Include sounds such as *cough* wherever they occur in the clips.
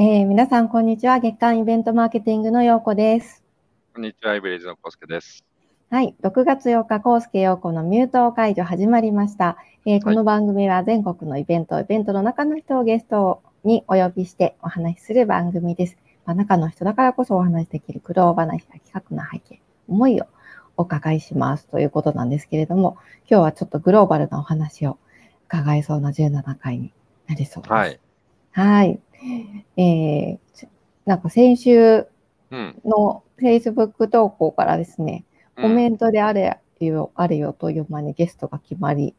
えー、皆さん、こんにちは。月刊イベントマーケティングのようこです。こんにちは、イベリーズのコウスケです。はい。6月8日、コウスケ陽子のミュート解除始まりました。えーこの番組は全国のイベント、イベントの中の人をゲストにお呼びしてお話しする番組です。まあ、中の人だからこそお話しできる苦労話や企画の背景、思いをお伺いしますということなんですけれども、今日はちょっとグローバルなお話を伺いそうな17回になりそうです。はい。はい。えーちなんか先週うん。の Facebook 投稿からですね、うんコメントであれよ、あれよという間にゲストが決まり、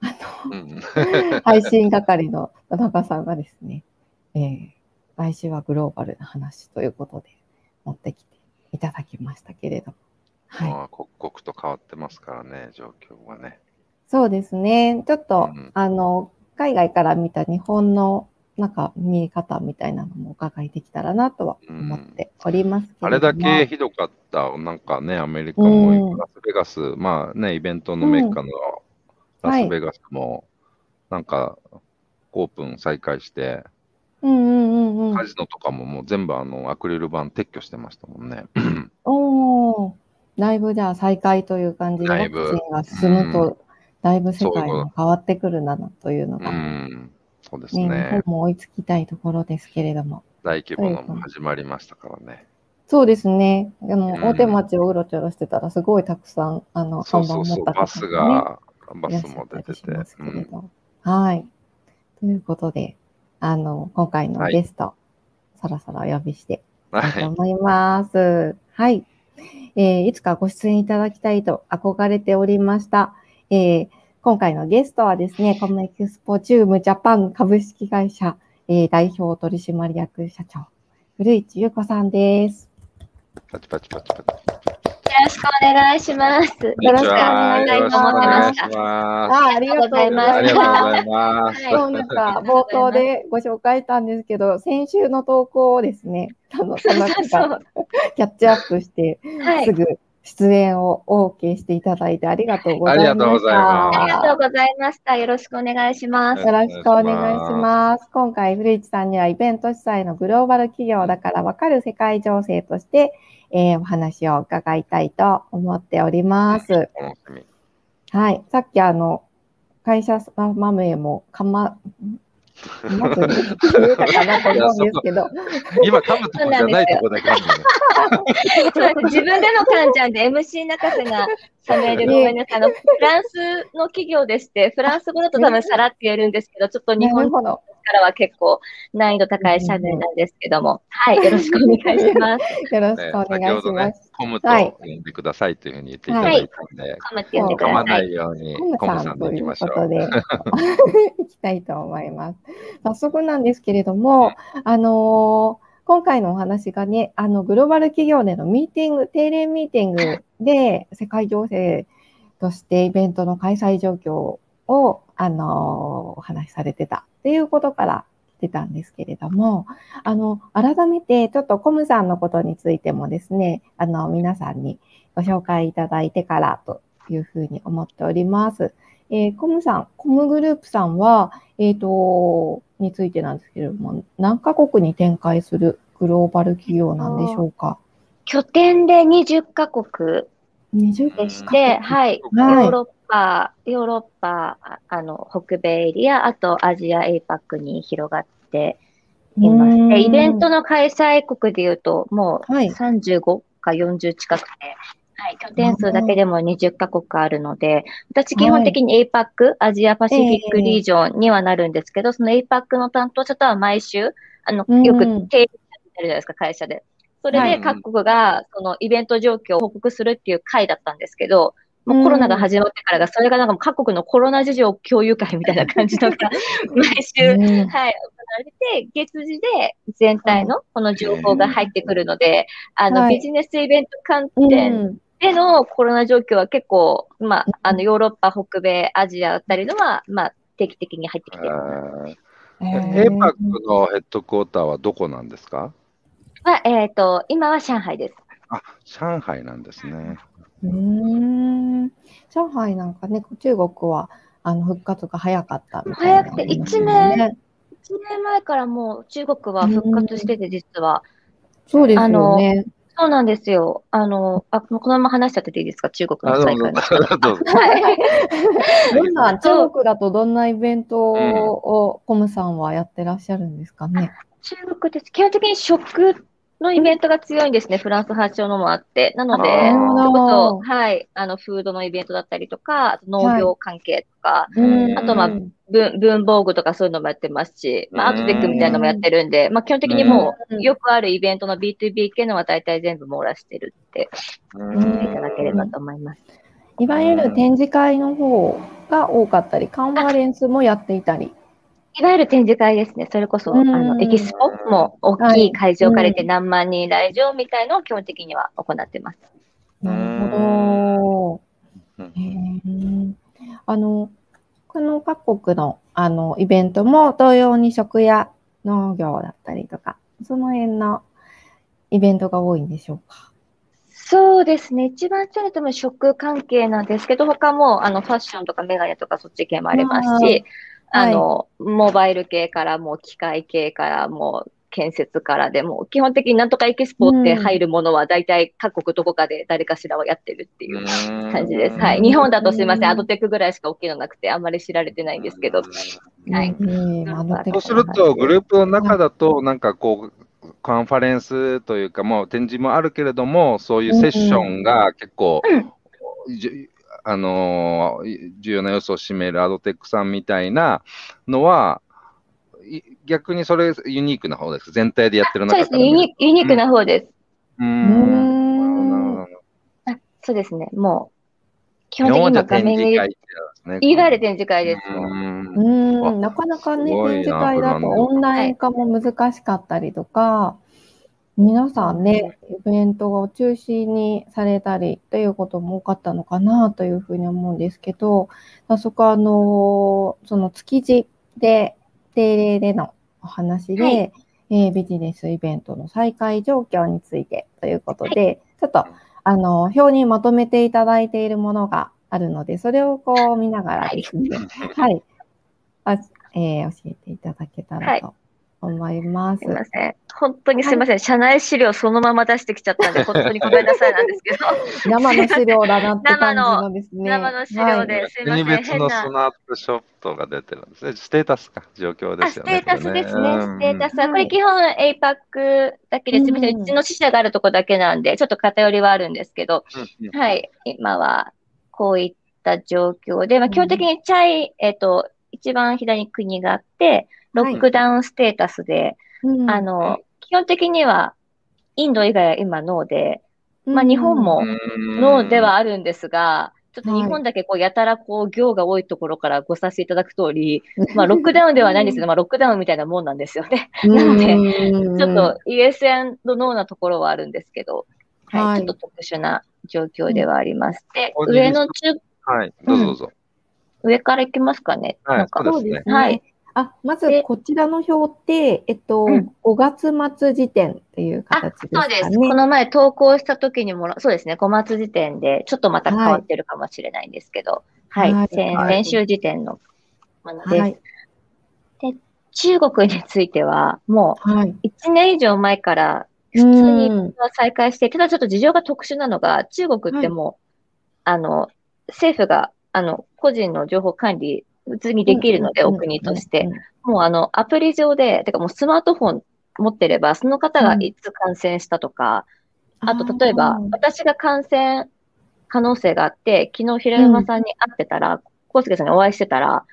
あうんの、*laughs* *laughs* 配信係の田中さんがですね、えー来週はグローバルな話ということで持ってきていただきましたけれども。はい。まあ刻々と変わってますからね、状況はね。そうですね。ちょっと、うんあの、海外から見た日本のなんか見え方みたいなのもお伺いできたらなとは思っておりますけあれども。れだけひどかった、なんかね、アメリカうんもラスベガス、まあね、イベントのメッカのラスベガスも、なんかオープン再開して、うんうんうんうん。カ。ジノとかももう全部あのアクリル板撤去してましたもんね。おお、だいぶじゃあ再開という感じでワだいぶ。クチンが進むうと、だいぶ世界そうも変わってくるなというのうが、そうです日ね本。も追いつきたいところですけれども。大規模のも始まりましたからね。そうですね。でも、うん大手町をうろちょろしてたら、すごいたくさん、あの、看板そうそうそう、持った方バスがバスも出て。してうん。はい。ということで、あの、今回のはいゲスト、そろそろお呼びしてはい。と思います。はい。えーいつかご出演いただきたいと憧れておりました。えー今回のゲストはですね、 Comexposium Japan 株式会社、えー代表取締役社長、古市優子さんです。パチパチパチパチ。よろしくお願いします。よろしくお願いしますあありがとうございます。ありがとうございます。そうなんか冒頭でご紹介したんですけど、先週の投稿をですね、あの、そうがキャッチアップして、はいす。ぐ出演を OK していただいてありがとうございました。ありがとうございますありがとうございました。よろしくお願いします。よろしくお願いします。今回、古市さんにはイベント主催のグローバル企業だからわかる世界情勢として、えーお話を伺いたいと思っております。はい。さっきあの、会社様名もかま、まず言かなと思うんですけど、今、噛むとこじゃないとこで噛むの。そうです自分での感じなんで、MC 中瀬が冷める。ごめんなさい。あの、フランスの企業でして、フランス語だと多分さらって言えるんですけど、ちょっと日本かなるほど。らは結構難易度高いシャネルなんですけども、はい。よろしくお願いします。*laughs* よろしねくお願い先ほどねします。、コムとはい呼んでくださいというふうに言っていただいたんで、コムって呼んでく噛まなださい。いようにコムさんといきましょう。ことで、*laughs* いきたいと思います。早速なんですけれども、あのー今回のお話がね、あの、グローバル企業でのミーティング、定例ミーティングで世界情勢としてイベントの開催状況を、あのーお話しされてたっていうことから来てたんですけれども、あの、改めてちょっとコムさんのことについてもですね、あの、皆さんにご紹介いただいてからというふうに思っております。えーコムさん、コムグループさんは、えっ、と、についてなんですけれども、何カ国に展開するグローバル企業なんでしょうか？拠点で20カ国でして、はい。はい。ヨーロッパ、ヨーロッパ、ああの、北米エリア、あとアジア、 APAC に広がっています。で、イベントの開催国でいうと、もうはい。35か40近くて、はい、拠点数だけでも20カ国あるので、私基本的に APAC、アジアパシフィックリージョンにはなるんですけど、その APAC の担当者とは毎週、あの、うんよく定例になるじゃないですか、会社で。それはい。で各国がそのイベント状況を報告するっていう会だったんですけど、もうコロナが始まってからが、それがなんか各国のコロナ事情共有会みたいな感じのが *laughs* 毎週、うんはい、行われて、月次で全体のこの情報が入ってくるので、あの、はい。ビジネスイベント観う点んでのコロナ状況は結構、まあ、あの、ヨーロッパ、北米、アジアあたりのは、まあ、定期的に入ってきてます。えエーパックのヘッドクォーターはどこなんですか？まあ、えっ、と、今は上海です。あ、上海なんですね。うーん上海なんかね、中国はあの復活が早かったみたいな早くて一面年前からもう中国は復活してて、実は。そうですよね。そうなんですよ。あの、あ、このまま話しちゃってていいですか？中国あの再どうぞ開の。どうぞ *laughs* はい。どんな、中国だとどんなイベントをコムさんはやってらっしゃるんですかね？中国です。基本的に食のイベントが強いんですね。フランス発祥のもあって。なので、それこそ、はい、あの、フードのイベントだったりとか、農業関係とか、うんあとまあ文文房具とかそういうのもやってますし、まあ、アートテックみたいなのもやってるんで、まあ、基本的にもうよくあるイベントの B2B 系のは大体全部網羅してるってっていただければと思います。いわゆる展示会の方が多かったり、カンファレンスもやっていたり。いわゆる展示会ですね。それこそ、あうんの、エキスポも大きい会場借りて何万人来場みたいのを基本的には行ってます。うんなるほど。あの、この各国のあのイベントも同様に食や農業だったりとか、その辺のイベントが多いんでしょうか？そうですね。一番強いのは多分食関係なんですけど、他もあのファッションとかメガネとかそっち系もありますし、あーあの、モバイル系からもう機械系からもう建設からでも、基本的になんとかエキスポって入るものは大体各国どこかで誰かしらはやってるっていう感じです。はい。日本だとすいません。アドテックぐらいしか大きいのなくて、あんまり知られてないんですけど。はいそうすると、グループの中だと、なんかこう、カンファレンスというか、もう展示もあるけれども、そういうセッションが結構、じゅあのー重要な要素を占めるアドテックさんみたいなのは、い逆にそれユニークな方です。全体でやってるそうですね。ユニユニークな方です。うんんそうですね。もう、基日本的に今画面に示会ってやつね。いわゆる展示会です。うんうん、なかなかね、展示会だとオンライン化も難しかったりとか、皆さんね、イベントを中止にされたりということも多かったのかなというふうに思うんですけど、早速あの、その築地で、定例でのお話で、はいえービジネスイベントの再開状況についてということで、ちょっとあの、表にまとめていただいているものがあるので、それをこう見ながらですね、はい。あえー教えていただけたらと思います。すいません。本当にすいません。社内資料そのまま出してきちゃったんで、*laughs* 本当にごめんなさいなんですけど。生の資料だなって感じのですね。生の資料で、はいすいません。国別のス。ナップショットが出てるんですね。ステータスか、状況であ、すよね。ステータスですね。うんステータスは、これ基本 APAC だけです。うんみませんうちの支社があるとこだけなんで、ちょっと偏りはあるんですけど、はい。今は、こういった状況で、まあ、基本的にチャイ、えっと、一番左に国があって、ロックダウンステータスで、うんあの、基本的には、インド以外は今ノーで、まあ日本もうんノーではあるんですが、ちょっと日本だけこう、やたらこう、行が多いところからご察しいただく通り、まあ、ロックダウンではないんですけど、まあ、ロックダウンみたいなもんなんですよね。なのでうん *laughs* ちょっと、イエスノーなところはあるんですけど、はい、はいちょっと特殊な状況ではあります。で、うん上の中、はい、どうぞどうぞ。上から行きますかね。はいなんか、そうですね。はい。あ、まずでこちらの表って、えっと、うん5月末時点っていうあ、形ですかね。そうです。この前投稿した時にもら、そうですね、5月時点で、ちょっとまた変わってるかもしれないんですけど、はい、はい先はい先週時点のものです。はい。中国については、もはい。う1年以上前から普通に再開して、ただちょっと事情が特殊なのが、中国ってもう、あの、政府が、あの、個人の情報管理、普通にできるので、お国として。。もうあの、アプリ上で、てかもうスマートフォン持ってれば、その方がいつ感染したとか、あと例えば、私が感染可能性があって、昨日平山さんに会ってたら、康介さんにお会いしてたら、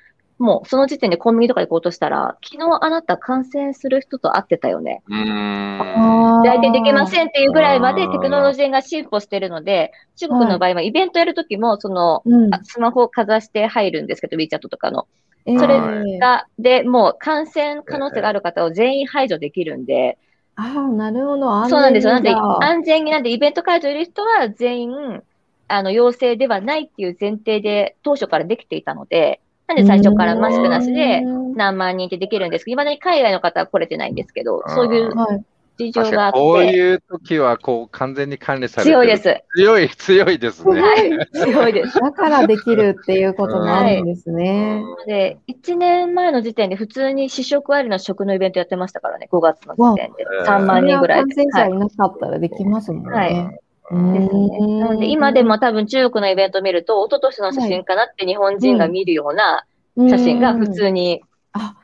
もうその時点でコンビニとか行こうとしたら、昨日あなた感染する人と会ってたよね。うーん。来店できません。んっていうぐらいまでテクノロジーが進歩してるので、中国の場合はイベントやるときも、その、うんあスマホをかざして入るんですけど、WeChat とかの。えーそれが、で、もう感染可能性がある方を全員排除できるんで、ああ、なるほど。そうなんですよ。なんで、安全になんで、イベント会場にいる人は全員、あの、陽性ではないっていう前提で当初からできていたので、なんで最初からマスクなしでうん何万人ってできるんですけど、未だに海外の方は来れてないんですけど、そういうはい。事情があって。こういう時は、こう、完全に管理されてる。強いです。強い、強いですね。はい。強いです。*laughs* だからできるっていうこともあるんですね。で、1年前の時点で普通に試食ありの食のイベントやってましたからね、5月の時点で。3万人ぐらいで。感染者はいいなかったらできますもんね。はいうんですね。なので、今でも多分中国のイベントを見ると、一昨年の写真かなって日本人が見るような写真が普通に、あ、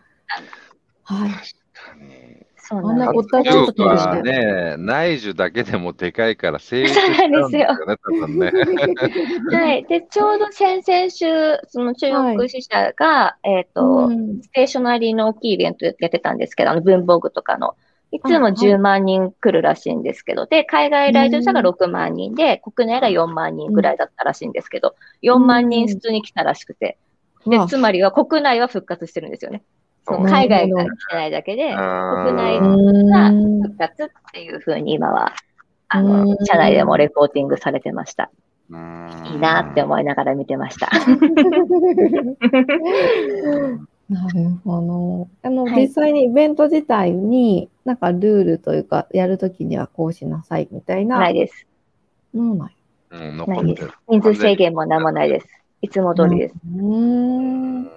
はい。そうあんななんね、内需だけでもでかいから成立しちゃうんですよね、多分ね。*laughs* *laughs* はい。で、ちょうど先々週、その中国支社が、えっ、と、うんステーショナリーの大きいイベントやってたんですけど、あの文房具とかの。いつもあはい10万人来るらしいんですけど、で、海外来場者が6万人で、国内が4万人ぐらいだったらしいんですけど、4万人普通に来たらしくて、でつまりは国内は復活してるんですよね。その海外が来てないだけで、国内うん復活っていうふうに今は、あうのん、社内でもレポーティングされてました。うん。いいなって思いながら見てました。*laughs* *laughs* *laughs* なるほど。あの、はい実際にイベント自体に、なんかルールというか、やるときにはこうしなさいみたいなないです。のはない。うん、ないです。人数制限も何もないです。いつも通りです。うーん。な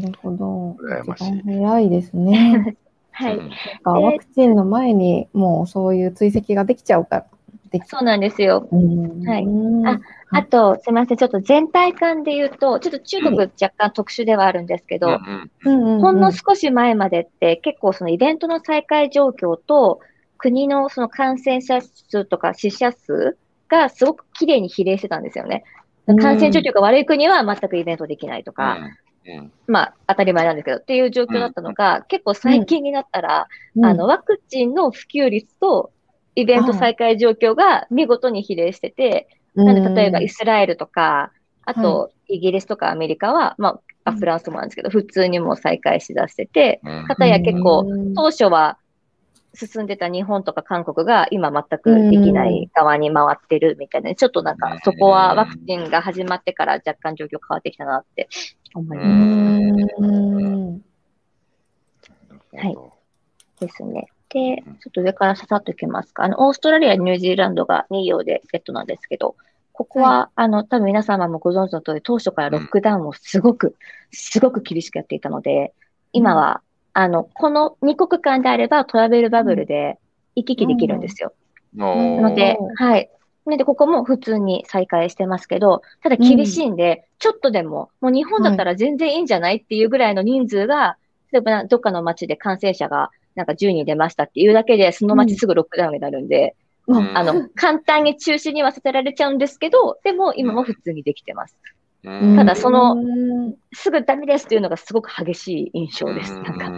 るほど。羨ましい一番早いですね。*laughs* はい。うんなんかワクチンの前にもうそういう追跡ができちゃうから。できそうなんですよ。うん。はい。うん。ああと、すみません。ちょっと全体感で言うと、ちょっと中国若干特殊ではあるんですけど、ほんの少し前までって結構そのイベントの再開状況と国のその感染者数とか死者数がすごく綺麗に比例してたんですよね。うん。感染状況が悪い国は全くイベントできないとか、うん。まあ当たり前なんですけどっていう状況だったのが、結構最近になったら、うん。あのワクチンの普及率とイベント再開状況が見事に比例してて、なんで例えばイスラエルとか、あとイギリスとかアメリカは、まあ、あフランスもなんですけど、普通にもう再開しだしてて、うん。かたや結構、うん。当初は進んでた日本とか韓国が今全くできない側に回ってるみたいな、ちょっとなんかそこはワクチンが始まってから若干状況変わってきたなって思います。ん。はい。ですね。で、ちょっと上からささっといきますか。あの、オーストラリア、ニュージーランドが2行でセットなんですけど、ここは、あの、多分皆様もご存知の通り、当初からロックダウンをすごく、すごく厳しくやっていたので、今は、あの、この2国間であればトラベルバブルで行き来できるんですよ。のなのではい。なので、ここも普通に再開してますけど、ただ厳しいんで、ちょっとでも、もう日本だったら全然いいんじゃないっていうぐらいの人数が、例えばどっかの街で感染者がなんか10人出ましたっていうだけで、その街すぐロックダウンになるんで、うんあの、簡単に中止にはさせられちゃうんですけど、でも今も普通にできてます。うんただそのうんすぐダメですっていうのがすごく激しい印象です。うんなんか。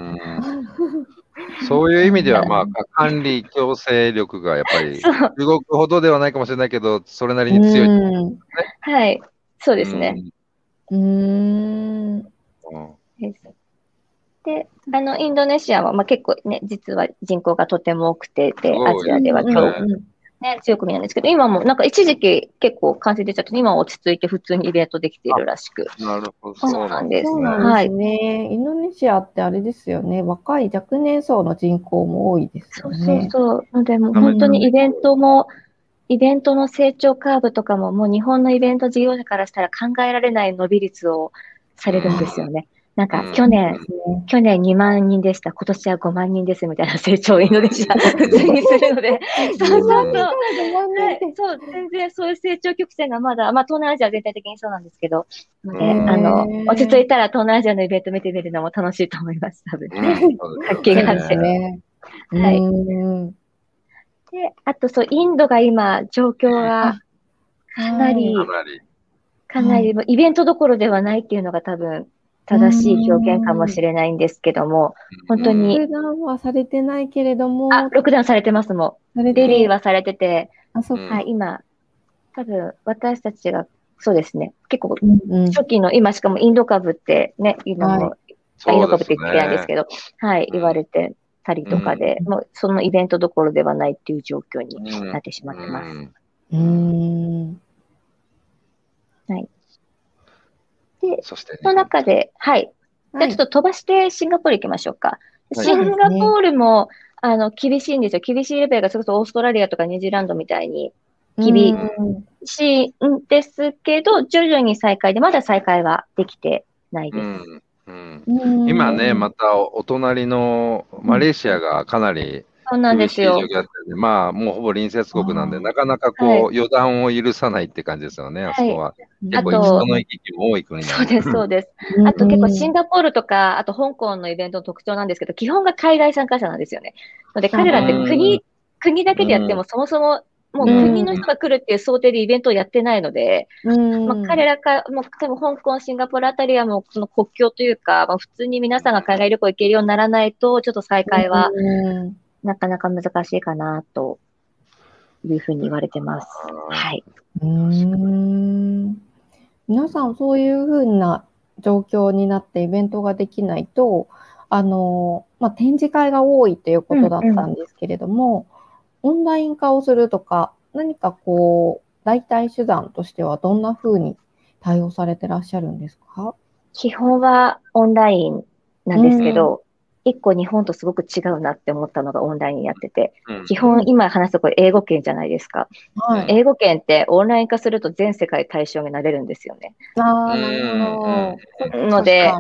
そういう意味では、まあ、管理強制力がやっぱり、*laughs* そう。中国ほどではないかもしれないけど、それなりに強い。うんはい。そうですね。うんうん。であの、インドネシアは、まあ、結構ね、実は人口がとても多くて、で、アジアではうん今日、うんね、強い国なんですけど、今もなんか一時期結構感染出ちゃって、今は落ち着いて普通にイベントできているらしく。なるほど。そうなんですそうなんですね。インドネシアってあれですよね。若い若年層の人口も多いですそうよね。そうそう。ので、もう本当にイベントも、イベントの成長カーブとかも、もう日本のイベント事業者からしたら考えられない伸び率をされるんですよね。なんかうん去年、ですね去年2万人でした。今年は5万人ですみたいな成長をインドネシア普通にするので。そうそうそう。はい、そう、全然そういう成長曲線がまだ、まあ東南アジア全体的にそうなんですけど、あの、落ち着いたら東南アジアのイベント見てみるのも楽しいと思います、多分。活気があってね。はいうんで、あとそう、インドが今、状況がかなりか、なり。かなり、もうイベントどころではないっていうのが多分、正しい表現かもしれないんですけども、本当にロックダウンはされてないけれども、あ、ロックダウンされてますもん。デリーはされてて、あ、そっう。はい、今、多分、私たちが、そうですね、結構、初期の、今しかもインド株ってね、今も、インド株って言ってないん。ですけど、はい、うん。言われてたりとかで、うん。もうそのイベントどころではないっていう状況にうん。なってしまってます。うんうーん。で、そして、その中で、はい、じゃあちょっと飛ばしてシンガポール行きましょうか。はい。シンガポールも、あの、厳しいんですよ。厳しいレベルがそれこそオーストラリアとかニュージーランドみたいに厳しいんですけど、徐々に再開で、まだ再開はできてないです。うん。うん、今ね、またお隣のマレーシアがかなりそうなんですよ。まあ、もうほぼ隣接国なんで、なかなかこう、はい、予断を許さないって感じですよね、あそこは。結構人の行き来も多い国そうです、そうです。あと結構シンガポールとか、あと香港のイベントの特徴なんですけど、基本が海外参加者なんですよね。ので、彼らって国、国だけでやっても、そもそももう国の人が来るっていう想定でイベントをやってないので、まあ、彼らか、もう多分香港、シンガポールあたりはもうその国境というか、まあ、普通に皆さんが海外旅行行けるようにならないと、ちょっと再開はなかなか難しいかなというふうに言われてます。はい。うん皆さんそういうふうな状況になってイベントができないと、あの、まあ、展示会が多いということだったんですけれども、うんうん、オンライン化をするとか、何かこう、代替手段としてはどんなふうに対応されてらっしゃるんですか？基本はオンラインなんですけど、一個日本とすごく違うなって思ったのがオンラインやってて、うん、基本今話すとこれ英語圏じゃないですか、はい、英語圏ってオンライン化すると全世界対象になれるんですよね。あなるほど。ので、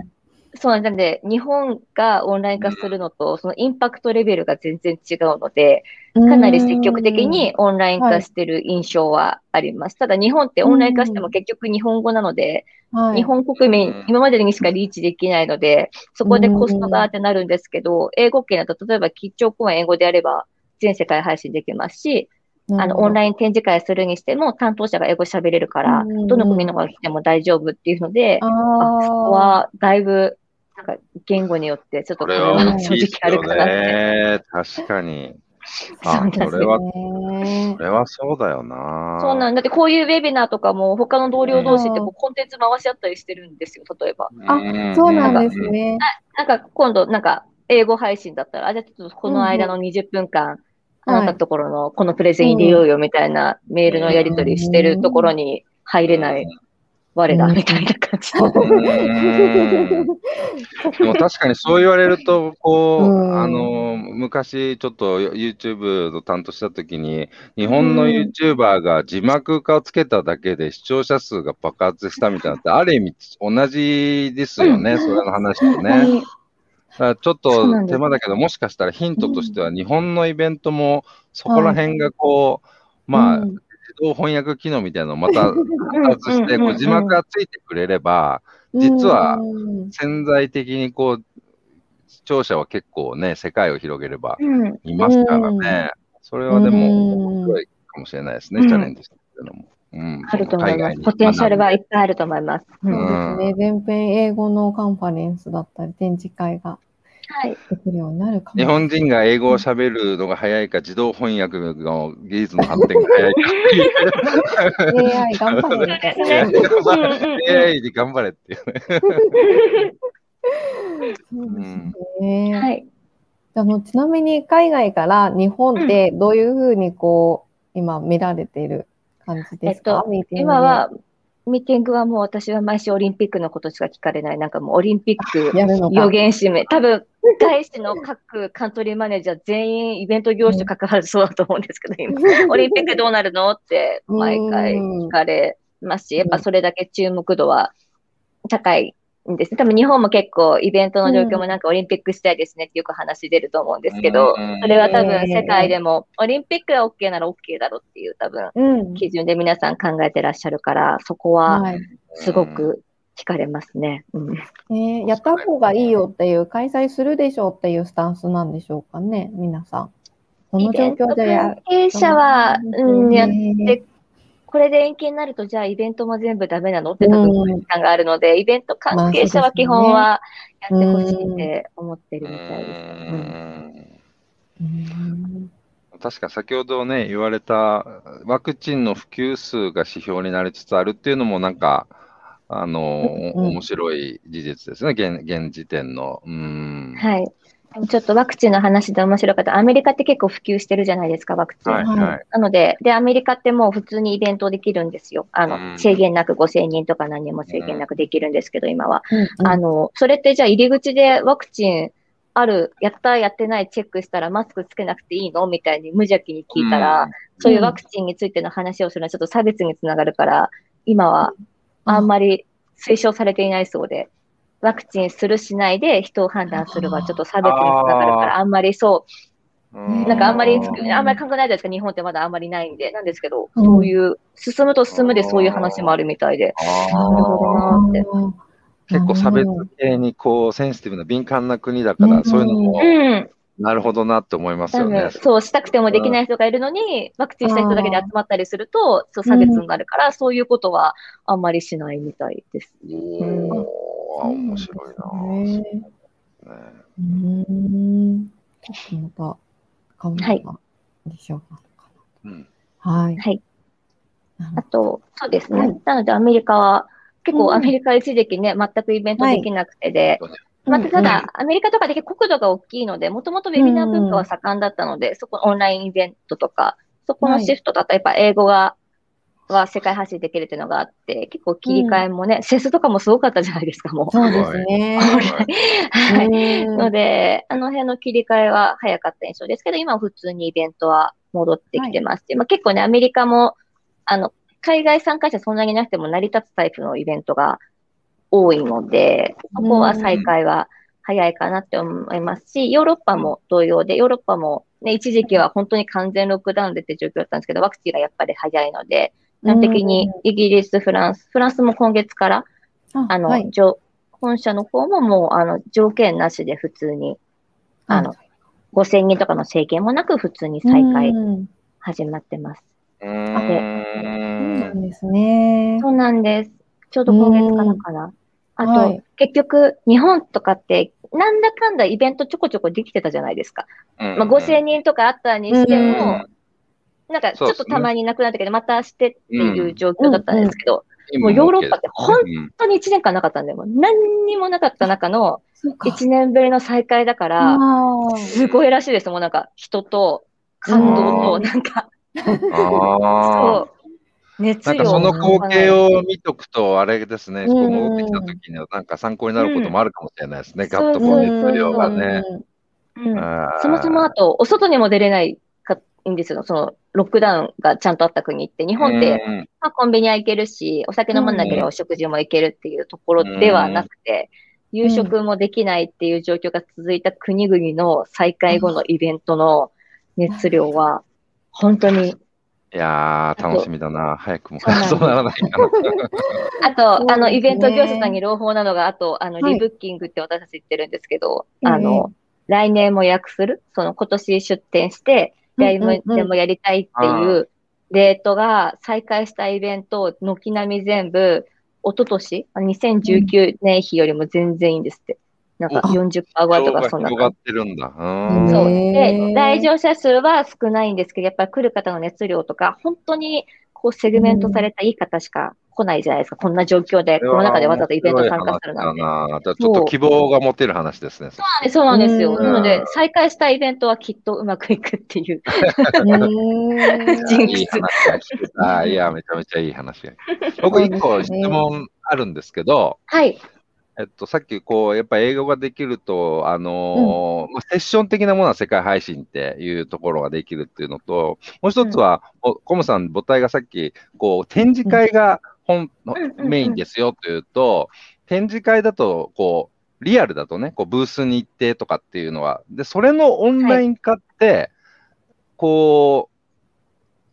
そうなんで、日本がオンライン化するのと、そのインパクトレベルが全然違うので、かなり積極的にオンライン化してる印象はあります。ただ日本ってオンライン化しても結局日本語なので、日本国民、今までにしかリーチできないので、そこでコストがってなるんですけど、英語圏だと例えば吉兆公演英語であれば全世界配信できますし、あの、オンライン展示会するにしても、担当者が英語喋れるから、どの国の方が来ても大丈夫っていうので、あそこはだいぶなんか言語によってちょっとこれは正直あるかなって。ね、確かに。*laughs* あ、それは、それはそうだよな。そうなんだって、こういうウェビナーとかも、他の同僚同士ってこうコンテンツ回し合ったりしてるんですよ、例えば。あ、そうなんですね。なんか、今度、なんか、英語配信だったら、あ、じゃあちょっとこの間の20分間、あなたのところのこのプレゼン入れようよみたいなメールのやり取りしてるところに入れない我らみたいな感じ。*laughs* でも確かにそう言われると、こう、あの、昔ちょっと YouTube の担当したときに、日本の YouTuber が字幕化をつけただけで視聴者数が爆発したみたいなって、*laughs* ある意味同じですよね、それの話とね。ちょっと手間だけど、もしかしたらヒントとしては、日本のイベントもそこら辺がこう、まあ、動翻訳機能みたいなのをまた *laughs* 発達して、こう字幕がついてくれれば、実は潜在的にこう、視聴者は結構ね、世界を広げればいますからね。それはでも、面白いかもしれないですね、チャレンジしてるのも。うん、あると思います。ポテンシャルはいっぱいあると思います。うん、ですね。全編英語のカンファレンスだったり、展示会がはい、できるようになるかも日本人が英語を喋るのが早いか、自動翻訳の技術の発展が早いか。AI 頑張れって。AI で頑張れっていう。そうですね。はい。あのちなみに海外から日本でどういうふうにこう、今見られている感じですか、えっと、今はミーティングはもう私は毎週オリンピックのことしか聞かれない。なんかもうオリンピック予言指名。多分、大使の各カントリーマネージャー全員イベント業種関わるそうだと思うんですけど、今、*laughs* オリンピックどうなるのって毎回聞かれますし、やっぱそれだけ注目度は高いんですね。多分日本も結構イベントの状況もなんかオリンピックしたいですねってよく話出ると思うんですけど、それは多分世界でもオリンピックが OK なら OK だろうっていう多分基準で皆さん考えてらっしゃるから、そこはすごく聞かれますね。うんえー、やった方がいいよっていう、開催するでしょうっていうスタンスなんでしょうかね、皆さん。この状況でや経営者は、うん、やってこれで延期になると、じゃあイベントも全部ダメなのって多分時間があるので、イベント関係者は基本はやってほしいって思ってるみたいです。確か先ほどね、言われたワクチンの普及数が指標になりつつあるっていうのもなんか、あの、うん、面白い事実ですね、現現時点の。うんはい。ちょっとワクチンの話で面白かった。アメリカって結構普及してるじゃないですか、ワクチン。はいはい、なので、で、アメリカってもう普通にイベントできるんですよ。あの、うん、制限なく5000人とか何人も制限なくできるんですけど、今は。うんうん、あの、それってじゃあ入り口でワクチン、ある、やったやってないチェックしたらマスクつけなくていいのみたいに無邪気に聞いたら、そういうワクチンについての話をするのはちょっと差別につながるから、今はあんまり推奨されていないそうで、ワクチンするしないで人を判断するはちょっと差別につながるから、あんまりそう。う、なんかあんまり、うん。あんまり考えないじゃないですか、日本ってまだあんまりないんで、なんですけど、うん。そういう、進むと進むでそういう話もあるみたいで、あなるほどなって。ー結構差別系にこうセンシティブな敏感な国だから、うん。そういうのもうん。なるほどなって思います多よね。分。そう、したくてもできない人がいるのに、ワクチンした人だけで集まったりすると、そう、差別になるから、そういうことはあんまりしないみたいです。おー面白いなねうーん。ちょっとまた、でしょうか。うんはい。はい。あと、そうですね。はいなので、アメリカは、結うん構アメリカ一時期ね、全くイベントできなくてで、またただ、アメリカとかで結構国土が大きいので、もともとウェビナー文化は盛んだったので、そこオンラインイベントとか、そこのシフトだとやっぱ英語が、は世界発信できるっていうのがあって、結構切り替えもね、セスとかもすごかったじゃないですか、もう。そうですね。*laughs* はい。うんので、あの辺の切り替えは早かった印象ですけど、今は普通にイベントは戻ってきてますし、まあ、結構ね、アメリカも、あの、海外参加者そんなになくても成り立つタイプのイベントが多いので、ここは再開は早いかなって思いますし、ヨーロッパも同様で、ヨーロッパもね、一時期は本当に完全ロックダウンでって状況だったんですけど、ワクチンがやっぱり早いので、基本的にイギリス、フランス、フランスも今月から、あの、はい上本社の方ももう、あの、条件なしで普通に、あの、5000人とかの制限もなく普通に再開うん始まってます。うそうーなんんですね。そうなんです。ちょうど今月からかな。あと、はい結局、日本とかって、なんだかんだイベントちょこちょこできてたじゃないですか。まあ、5000人とかあったにしてうんも、なんかちょっとたまになくなったけど、またしてっていう状況だったんですけど、人もうヨーロッパって本当に1年間なかったんだよ。もう何にもなかった中のそうか。1年ぶりの再会だから、すごいらしいです。もうなんか人と感動と、うん。なんか、あそう、熱あ。なん量かその光景を。を見とくと、あれですね、戻ってきた時にはなんか参考になることもあるかもしれないですね。うんガッとこう熱量がね。そもそもあと、お外にも出れないかいいんですよ。その、ロックダウンがちゃんとあった国って。日本って、うんまあ、コンビニは行けるし、お酒飲まなければお食事も行けるっていうところではなくて、夕食もできないっていう状況が続いた国々の再開後のイベントの熱量は、本当に、いやー、楽しみだな。早くも。そうならないかな。*laughs* あと、ねあの、イベント業者さんに朗報なのが、あと、あの、はいリブッキングって私たち言ってるんですけど、ええあの、来年も予約する、その今年出店して、でもやりたいっていうレートが再開したイベント、軒並み全部、一昨年あ2019年比よりも全然いいんですって。なんかお40%超えとかそんな感広がってるんだ。そう。へで、ー来場者数は少ないんですけど、やっぱり来る方の熱量とか、本当にこうセグメントされたいい方しか来ないじゃないですか。こんな状況で、コロナ禍でわざわざイベント参加するなんて。ちょっと希望が持てる話ですね。そうなんですよ。うんなので、再開したイベントはきっとうまくいくっていう。うんジンクスいい話が聞けた。いや、めちゃめちゃいい話が。僕、一個質問あるんですけど、はい。えっと、さっき、こう、やっぱ英語ができると、あのーまあ、セッション的なものは世界配信っていうところができるっていうのと、もう一つは、おコムさん、母体がさっき、こう、展示会が本、うんうんうん。メインですよというと、展示会だと、こう、リアルだとね、こう、ブースに行ってとかっていうのは、で、それのオンライン化って、こう、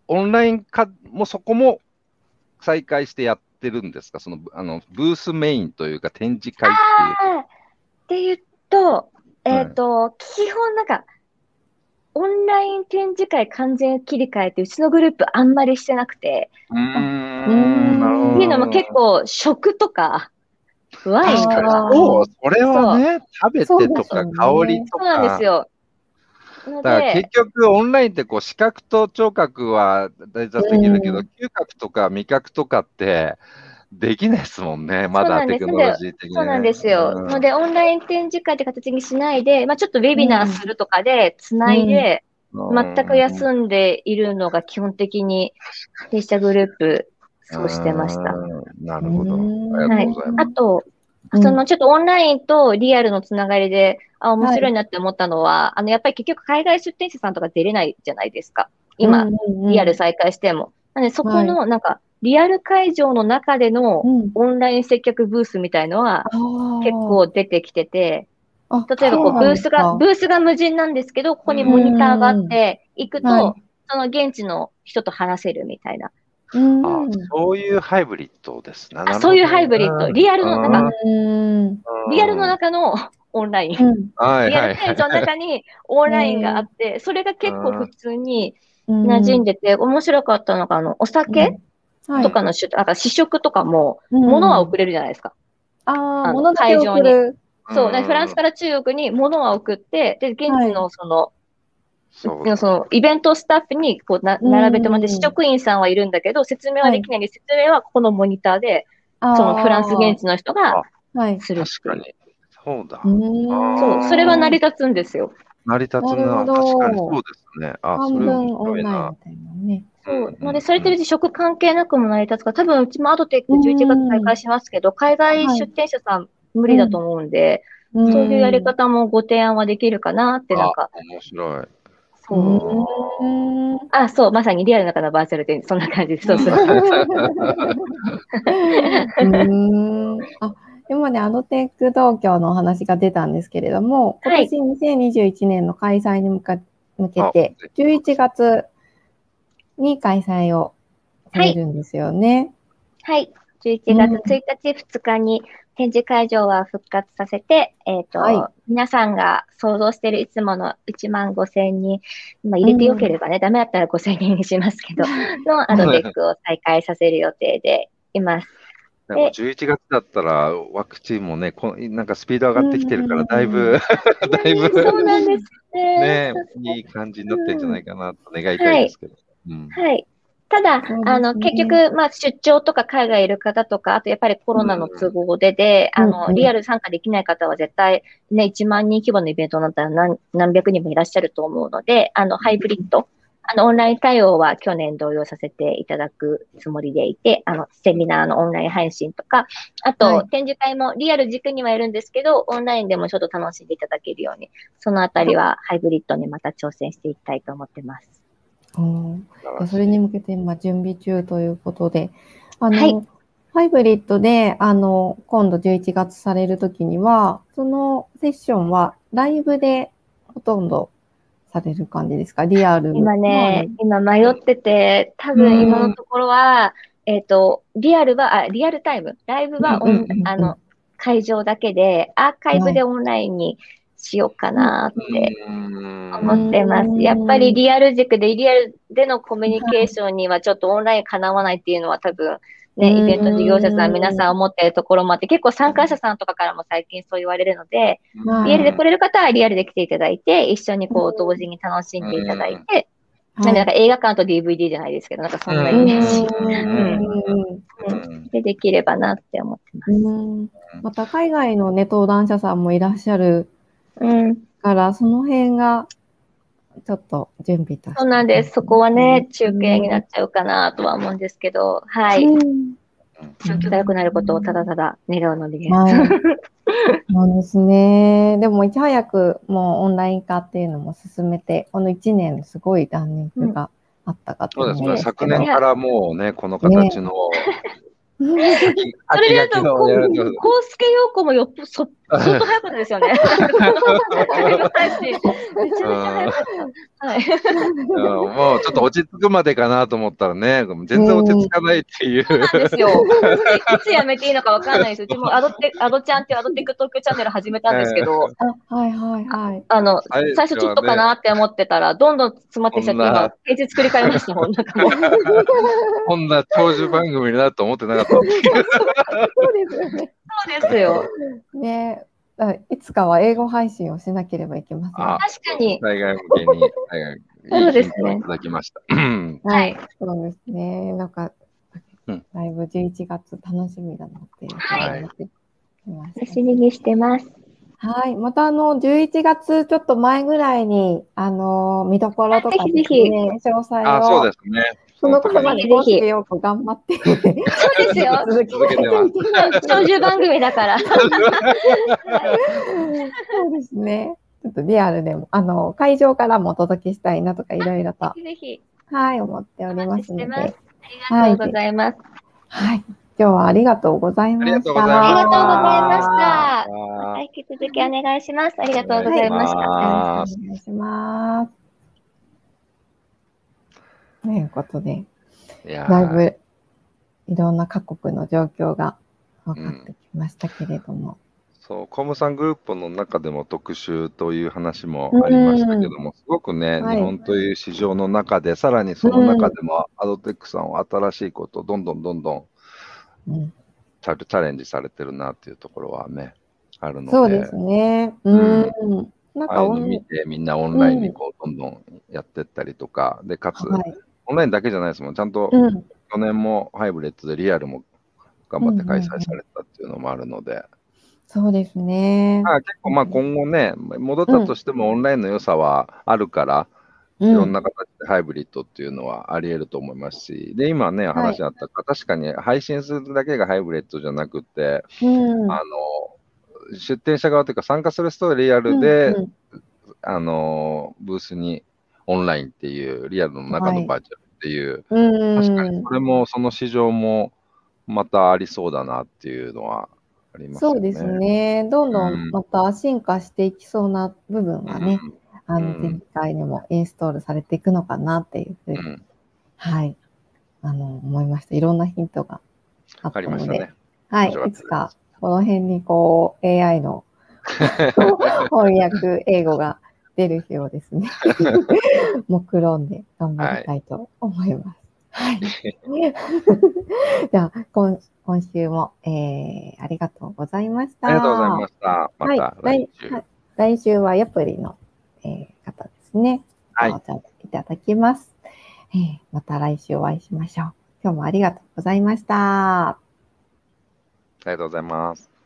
オンライン化もそこも再開してやってるんですか？その、あの、ブースメインというか展示会っていう。って言うと、えっ、と、基本なんか、オンライン展示会完全切り替えって、うちのグループあんまりしてなくて、うん。っていうのも結構食とか、ワインと確かそう、それはね、食べてとか香りとそうなんですか。よ。のだからで結、局オンラインってこう視覚と聴覚は大雑できるけど、う嗅覚とか味覚とかってできないですもんね、まだテクノロジー的に、ね。そうなんですよ。うん。ので、オンライン展示会って形にしないで、まあちょっとウェビナーするとかで、つないで、全く休んでいるのが基本的に、弊社グループ、そうしてました。うんなるほど。うんありがとうござい。あと、うんそのちょっとオンラインとリアルのつながりで、あ、面白いなって思ったのは、あの、やっぱり結局海外出店者さんとか出れないじゃないですか。今、うんうんうんリアル再開しても。なので、そこの、なんか、リアル会場の中でのうんオンライン接客ブースみたいのは結構出てきてて、あ例えばこう、ブースが、ブーースが無人なんですけど、ここにモニターがあって、行くと、はその現地の人と話せるみたいな。うん。あそういうハイブリッドですね。そういうハイブリッド。リアルの中、うん。リアルの中のオンライン。うんはい。リアはいはい。ル会場の中にオンラインがあって、それが結構普通に馴染んでて、面白かったのが、あの、お酒とかの主、なんか試食とかも、物は送れれるじゃないですか。ああ、あの物だけ送る。そう、でフランスから中国に物は送って、で、現地のその、そのイベントスタッフにこうなうん並べてもらって、試食員さんはいるんだけど、説明はできないんで、説明はここのモニターで、そのフランス現地の人がはい。する。確かに。そうだ。そう、それは成り立つんですよ。成り立つな。なるほど確かにそうですね。あ、半それ分オンラインみ。たいなね。そう。ので、それって別に食関係なくも成り立つから、多分うちもアドテック11月再開しますけど、海外出店者さん無理だと思うんで、そそういうやり方もご提案はできるかなって、なんか、あ面白い。そう。うん。あ、そう、まさにリアルの中のバーチャルで、そんな感じです。そうそう。うんあ今ね、アドテック東京のお話が出たんですけれども、今はい年2021年の開催に向か向けて、11月に開催をされるんですよね。はい。11月1日、2日に展示会場は復活させて、えっ、と、はい皆さんが想像しているいつもの1万5千人、まあ、入れてよければね、ダメだったら5千人にしますけど、*laughs* のアドテックを再開させる予定でいます。でも11月だったらワクチンもね、こなんかスピード上がってきてるから、だいぶ、だいぶ、*laughs* *laughs* そうなんですね。ね、いい感じになってるんじゃないかなと願いたいですけど。うんはい。ただ、あの、結局、まあ、出張とか海外いる方とか、あとやっぱりコロナの都合でで、うんあの、うんリアル参加できない方は絶対ね、1万人規模のイベントになったら何何百人もいらっしゃると思うので、あの、ハイブリッド、あの、オンライン対応は去年同様させていただくつもりでいて、あの、セミナーのオンライン配信とか、あと、はい。展示会もリアル軸にはいるんですけど、オンラインでもちょっと楽しんでいただけるように、そのあたりはハイブリッドにまた挑戦していきたいと思ってます。うん。それに向けて今準備中ということで、あの、はい。ハイブリッドで、あの、今度11月されるときには、そのセッションはライブでほとんどされる感じですか？リアル今ね、今迷ってて、多分今のところは、えっ、と、リアルは、あ、リアルタイム、ライブはうんうんあの、会場だけで、アーカイブでオンラインにしようかなって思ってます。うん。やっぱりリアル軸で、リアルでのコミュニケーションにはちょっとオンラインかなわないっていうのは多分、ね、うん。イベント事業者さん皆さん思ってるところもあって、結構参加者さんとかからも最近そう言われるので、はいリアルで来れる方はリアルで来ていただいて、一緒にこう同時に楽しんでいただいて、なんでなんか映画館と DVD じゃないですけど、なんかそんなイうん。メージうん。でできればなって思ってます。うん。また海外のね、登壇者さんもいらっしゃるうん、から、その辺がちょっと準備とそうなんです。そこはね、中継になっちゃうかなとは思うんですけど、はい。うん状況が良くなることをただただ願うのみです。はい。*laughs* そうですね。でも、いち早くもうオンライン化っていうのも進めて、この1年すごい断熱があったかとそうですね。思うんですけど。昨年からもうね、この形の、*laughs* それで言うと、こう、秋がけのコウスケ陽子もよっぽそ、相当早かったですよね。*laughs* めちゃめちゃ早かった。はい。*laughs* うんもうちょっと落ち着くまでかなと思ったらね、全然落ち着かないっていう。そうなんですよ。いつやめていいのかわかんないです。うちもアドテ、アドちゃんっていうアドテック東京チャンネル始めたんですけど、あはいはいはい。あの、最初ちょっとかなって思ってたら、どんどん詰まってきちゃって、今、ページ作り変えましたもん。こんな長寿番組になると思ってなかった。*laughs* そうですよね。そうですよ。ねあいつかは英語配信をしなければいけません。あ確かに。海外向けに、海外そうですねいただきました。うんはい。そうですね。なんか、うんだいぶ11月楽しみだなっていうふうに思っていました楽しみにしてます。はい。また、あの、11月ちょっと前ぐらいに、あの、見どころとかあぜひぜひ詳細あ、そうをですね。その頃までぜひ頑張って。そうですよ。続けてます長寿番組だから。そうですね。ちょっとリアルでも、あの、会場からもお届けしたいなとかいろいろと、ぜひ、はい、思っておおりますので。ありがとうございます。はい。今日はありがとうございました。ありがとうございまました。あはい、引き続きお願いします。ありがとうございました。あよろしくお願いします。ということで、だいぶいろんな各国の状況が分かってきましたけれども。そう、コムさんグループの中でも特集という話もありましたけども、すごくね、はい日本という市場の中で、さらにその中でもアドテックさんは新しいことをどんどんどんどんうんチャレンジされてるなっていうところはね、あるので、そうですね。ううんん。なんああいうの見て、みんなオンラインにこう、どんどんやってったりとか、で、かつ、はい。オンラインだけじゃないですもん、ちゃんとうん。去年もハイブリッドでリアルも頑張って開催されたっていうのもあるので、そうですね。まあ、結構まあ今後ね、戻ったとしてもオンラインの良さはあるから、うん。いろんな形でハイブリッドっていうのはあり得ると思いますし、で、今ね、話あったか、確かに配信するだけがハイブリッドじゃなくて、うん。あの、出展者側というか参加する人はリアルで、うん。あの、ブースにオンラインっていう、リアルの中はいのバーチャルっていう、うん。確かにそれもその市場もまたありそうだなっていうのはありますよね。そうですね。どんどうんんまた進化していきそうな部分がね、うんあの、うん前回にもインストールされていくのかなっていうふうに、うんはい、あの、思いました。いろんなヒントがあったので、りましたね。はいいつかこの辺にこう AI の *laughs* *laughs* 翻訳英語が出る日をですね、*laughs* 目論んで頑張りたいと思います。はい。*laughs* じゃあ、今今週も、えー、ありがとうございました。ありがとうございました。またはい来週。はい来週はヤプリの、えー方ですね。はいお茶をいただきます、えーまた来週お会いしましょう。今日もありがとうございました。ありがとうございます。